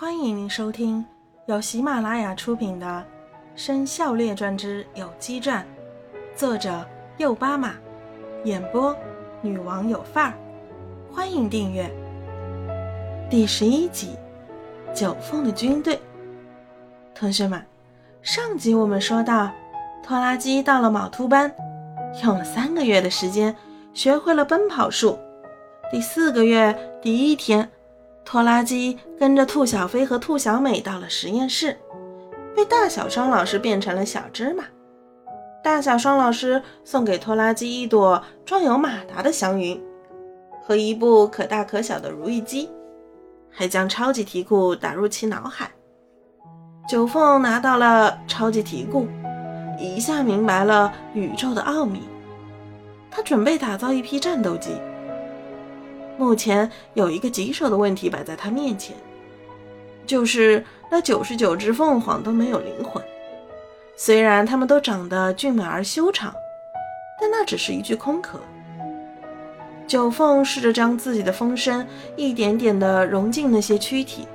欢迎您收听由喜马拉雅出品的《生肖列传之有机传》，作者右巴马，演播女王有范儿。欢迎订阅。第十一集，九凤的军队。同学们，上集我们说到，拖拉机到了卯兔班，用了三个月的时间学会了奔跑术。第四个月第一天。拖拉机跟着兔小飞和兔小美到了实验室，被大小双老师变成了小芝麻。大小双老师送给拖拉机一朵装有马达的祥云和一部可大可小的如意机，还将超级题库打入其脑海。九凤拿到了超级题库，一下明白了宇宙的奥秘。他准备打造一批战斗机。目前有一个棘手的问题摆在他面前，就是那九十九只凤凰都没有灵魂。虽然它们都长得俊美而修长，但那只是一具空壳。九凤试着将自己的风声一点点地融进那些躯体，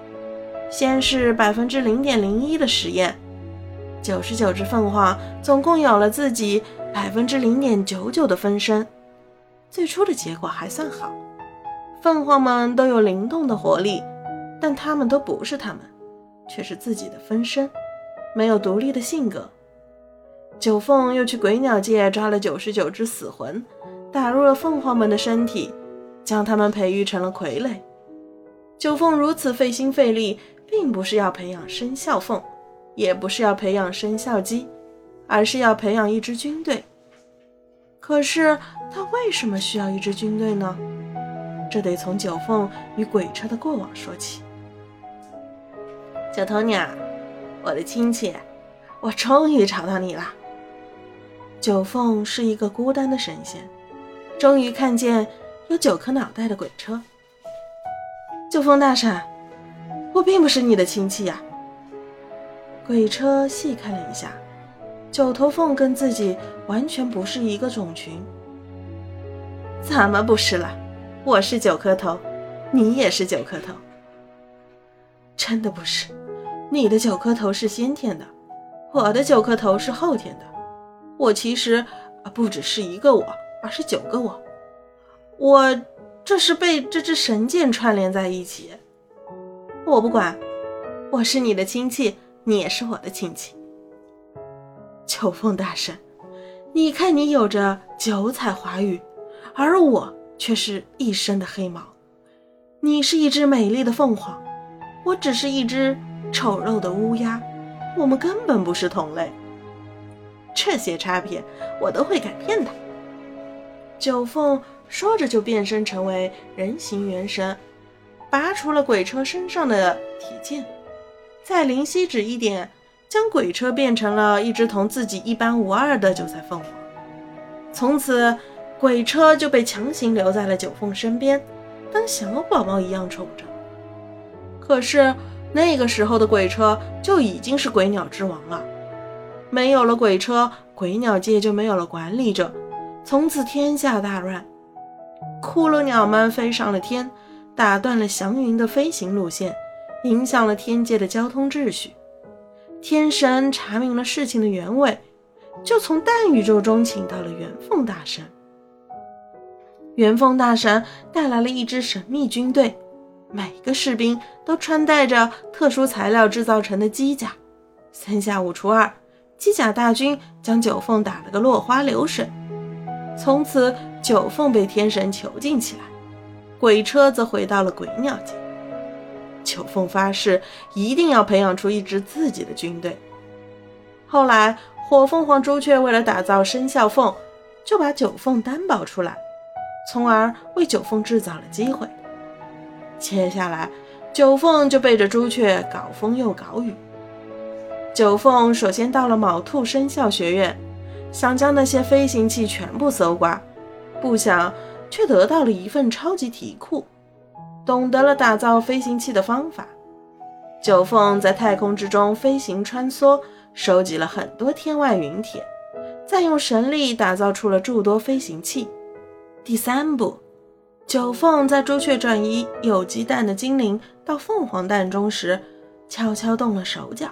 先是百分之零点零一的实验，九十九只凤凰总共有了自己百分之零点九九的分身，最初的结果还算好。凤凰们都有灵动的活力，但它们都不是它们，却是自己的分身，没有独立的性格。九凤又去鬼鸟界抓了九十九只死魂，打入了凤凰们的身体，将它们培育成了傀儡。九凤如此费心费力，并不是要培养生肖凤，也不是要培养生肖鸡，而是要培养一支军队。可是他为什么需要一支军队呢？这得从九凤与鬼车的过往说起。九头鸟，我的亲戚，我终于找到你了。九凤是一个孤单的神仙，终于看见有九颗脑袋的鬼车。九凤大婶，我并不是你的亲戚呀。鬼车细看了一下，九头凤跟自己完全不是一个种群。怎么不是了？我是九颗头，你也是九颗头。真的不是，你的九颗头是先天的，我的九颗头是后天的。我其实啊，不只是一个我，而是九个我。我这是被这只神剑串联在一起。我不管，我是你的亲戚，你也是我的亲戚。九凤大神，你看你有着九彩华羽，而我。却是一身的黑毛。你是一只美丽的凤凰，我只是一只丑陋的乌鸦，我们根本不是同类。这些差别我都会改变的。九凤说着就变身成为人形元神，拔除了鬼车身上的铁剑，在灵犀指一点，将鬼车变成了一只同自己一般无二的九彩凤凰。从此。鬼车就被强行留在了九凤身边，当小宝宝一样宠着。可是那个时候的鬼车就已经是鬼鸟之王了，没有了鬼车，鬼鸟界就没有了管理者，从此天下大乱。骷髅鸟们飞上了天，打断了祥云的飞行路线，影响了天界的交通秩序。天神查明了事情的原委，就从淡宇宙中请到了元凤大神。元凤大神带来了一支神秘军队，每个士兵都穿戴着特殊材料制造成的机甲。三下五除二，机甲大军将九凤打了个落花流水。从此，九凤被天神囚禁起来，鬼车则回到了鬼鸟界。九凤发誓一定要培养出一支自己的军队。后来，火凤凰朱雀为了打造生肖凤，就把九凤担保出来。从而为九凤制造了机会。接下来，九凤就背着朱雀搞风又搞雨。九凤首先到了卯兔生肖学院，想将那些飞行器全部搜刮，不想却得到了一份超级题库，懂得了打造飞行器的方法。九凤在太空之中飞行穿梭，收集了很多天外陨铁，再用神力打造出了诸多飞行器。第三步，九凤在朱雀转移有鸡蛋的精灵到凤凰蛋中时，悄悄动了手脚，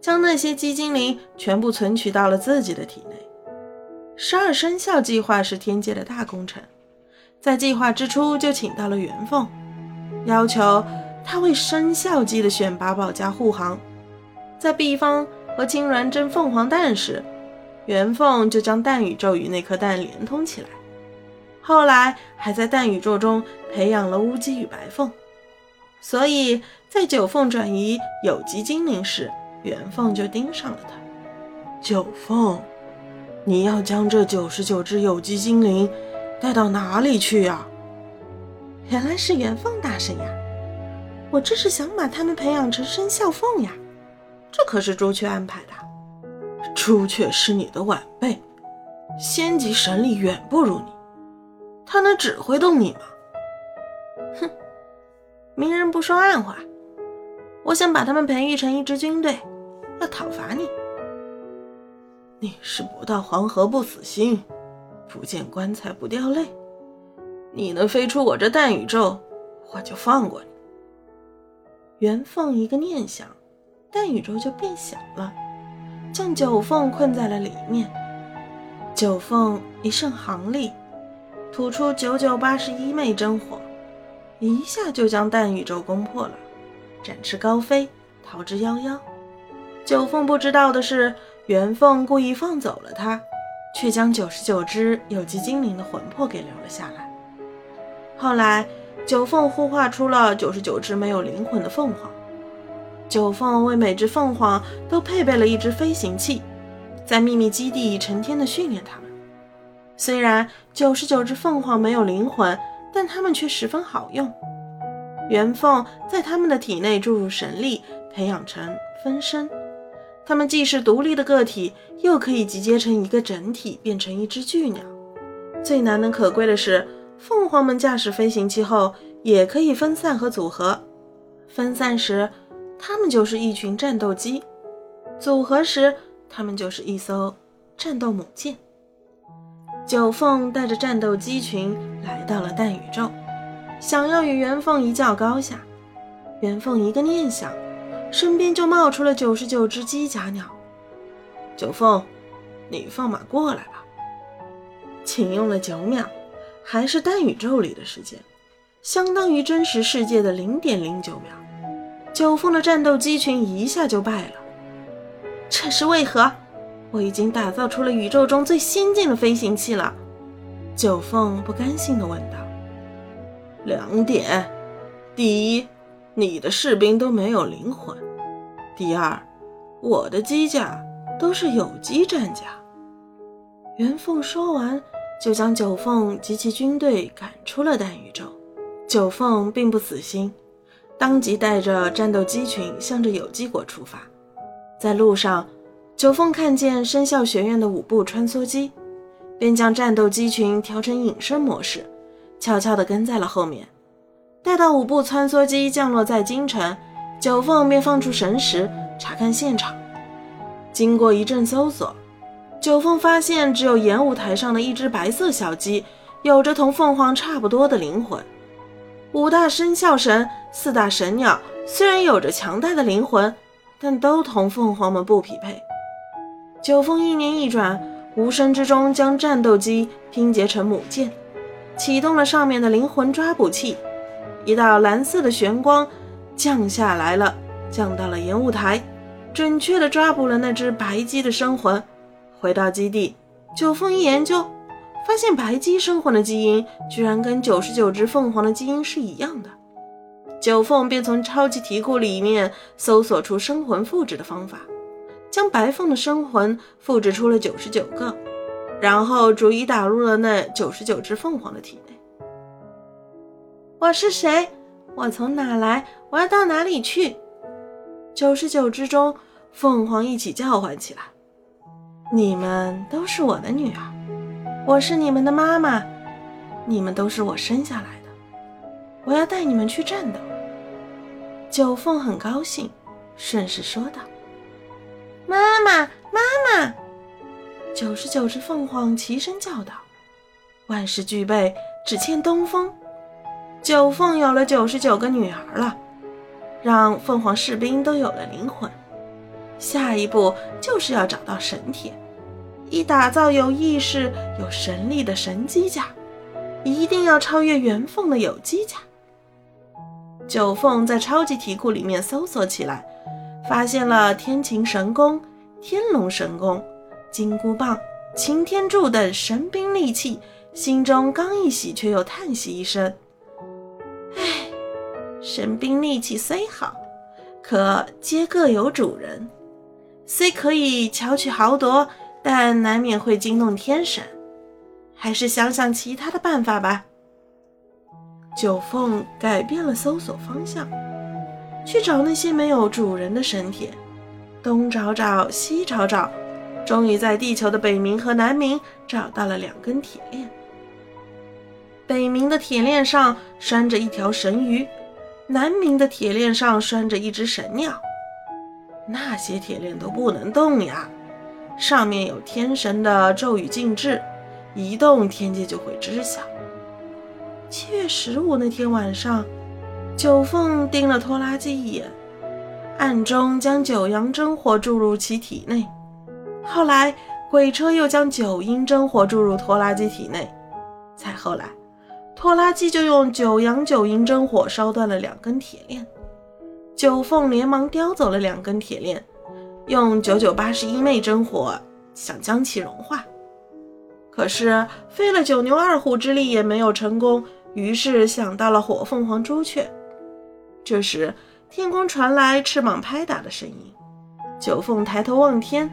将那些鸡精灵全部存取到了自己的体内。十二生肖计划是天界的大工程，在计划之初就请到了元凤，要求他为生肖鸡的选拔保驾护航。在毕方和青鸾争凤凰蛋时，元凤就将蛋宇宙与那颗蛋连通起来。后来还在淡宇宙中培养了乌鸡与白凤，所以在九凤转移有机精灵时，元凤就盯上了他。九凤。你要将这九十九只有机精灵带到哪里去呀？原来是元凤大神呀！我这是想把他们培养成生肖凤呀，这可是朱雀安排的。朱雀是你的晚辈，仙级神力远不如你，他能指挥动你吗？哼，明人不说暗话，我想把他们培育成一支军队，要讨伐你。你是不到黄河不死心，不见棺材不掉泪。你能飞出我这蛋宇宙，我就放过你。元凤一个念想，蛋宇宙就变小了，将九凤困在了里面。九凤一胜行力，吐出九九八十一昧真火，一下就将蛋宇宙攻破了，展翅高飞，逃之夭夭。九凤不知道的是。元凤故意放走了他，却将九十九只有机精灵的魂魄给留了下来。后来，九凤孵化出了九十九只没有灵魂的凤凰。九凤为每只凤凰都配备了一只飞行器，在秘密基地成天的训练它们。虽然九十九只凤凰没有灵魂，但它们却十分好用。元凤在它们的体内注入神力，培养成分身。它们既是独立的个体，又可以集结成一个整体，变成一只巨鸟。最难能可贵的是，凤凰们驾驶飞行器后，也可以分散和组合。分散时，它们就是一群战斗机；组合时，它们就是一艘战斗母舰。九凤带着战斗机群来到了蛋宇宙，想要与元凤一较高下。元凤一个念想。身边就冒出了九十九只机甲鸟。九凤，你放马过来吧。仅用了九秒，还是单宇宙里的时间，相当于真实世界的零点零九秒。九凤的战斗机群一下就败了。这是为何？我已经打造出了宇宙中最先进的飞行器了。九凤不甘心地问道。两点，第一。你的士兵都没有灵魂。第二，我的机甲都是有机战甲。元凤说完，就将九凤及其军队赶出了蛋宇宙。九凤并不死心，当即带着战斗机群向着有机国出发。在路上，九凤看见生肖学院的五部穿梭机，便将战斗机群调成隐身模式，悄悄地跟在了后面。待到五部穿梭机降落在京城，九凤便放出神识查看现场。经过一阵搜索，九凤发现只有演武台上的一只白色小鸡有着同凤凰差不多的灵魂。五大生肖神、四大神鸟虽然有着强大的灵魂，但都同凤凰们不匹配。九凤一念一转，无声之中将战斗机拼接成母舰，启动了上面的灵魂抓捕器。一道蓝色的玄光降下来了，降到了演武台，准确地抓捕了那只白鸡的生魂。回到基地，九凤一研究，发现白鸡生魂的基因居然跟九十九只凤凰的基因是一样的。九凤便从超级题库里面搜索出生魂复制的方法，将白凤的生魂复制出了九十九个，然后逐一打入了那九十九只凤凰的体内。我是谁？我从哪来？我要到哪里去？九十九只中，凤凰一起叫唤起来：“你们都是我的女儿，我是你们的妈妈，你们都是我生下来的。我要带你们去战斗。”九凤很高兴，顺势说道：“妈妈，妈妈！”九十九只凤凰齐声叫道：“万事俱备，只欠东风。”九凤有了九十九个女儿了，让凤凰士兵都有了灵魂。下一步就是要找到神铁，以打造有意识、有神力的神机甲。一定要超越元凤的有机甲。九凤在超级题库里面搜索起来，发现了天琴神功、天龙神功、金箍棒、擎天柱等神兵利器，心中刚一喜，却又叹息一声：“唉，神兵利器虽好，可皆各有主人，虽可以巧取豪夺，但难免会惊动天神。”还是想想其他的办法吧。九凤改变了搜索方向，去找那些没有主人的神铁，东找找，西找找，终于在地球的北冥和南冥找到了两根铁链。北冥的铁链上拴着一条神鱼，南冥的铁链上拴着一只神鸟。那些铁链都不能动呀，上面有天神的咒语禁制。一动天界就会知晓。七月十五那天晚上，九凤盯了拖拉机一眼，暗中将九阳真火注入其体内。后来鬼车又将九阴真火注入拖拉机体内。再后来，拖拉机就用九阳九阴真火烧断了两根铁链。九凤连忙叼走了两根铁链，用九九八十一昧真火想将其融化。可是费了九牛二虎之力也没有成功，于是想到了火凤凰朱雀。这时天空传来翅膀拍打的声音，九凤抬头望天，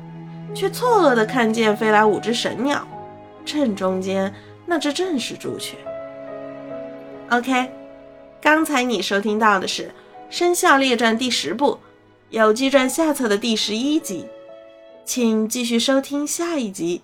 却错愕地看见飞来五只神鸟，正中间那只正是朱雀。OK，刚才你收听到的是《生肖列传》第十部《有机传》下册的第十一集，请继续收听下一集。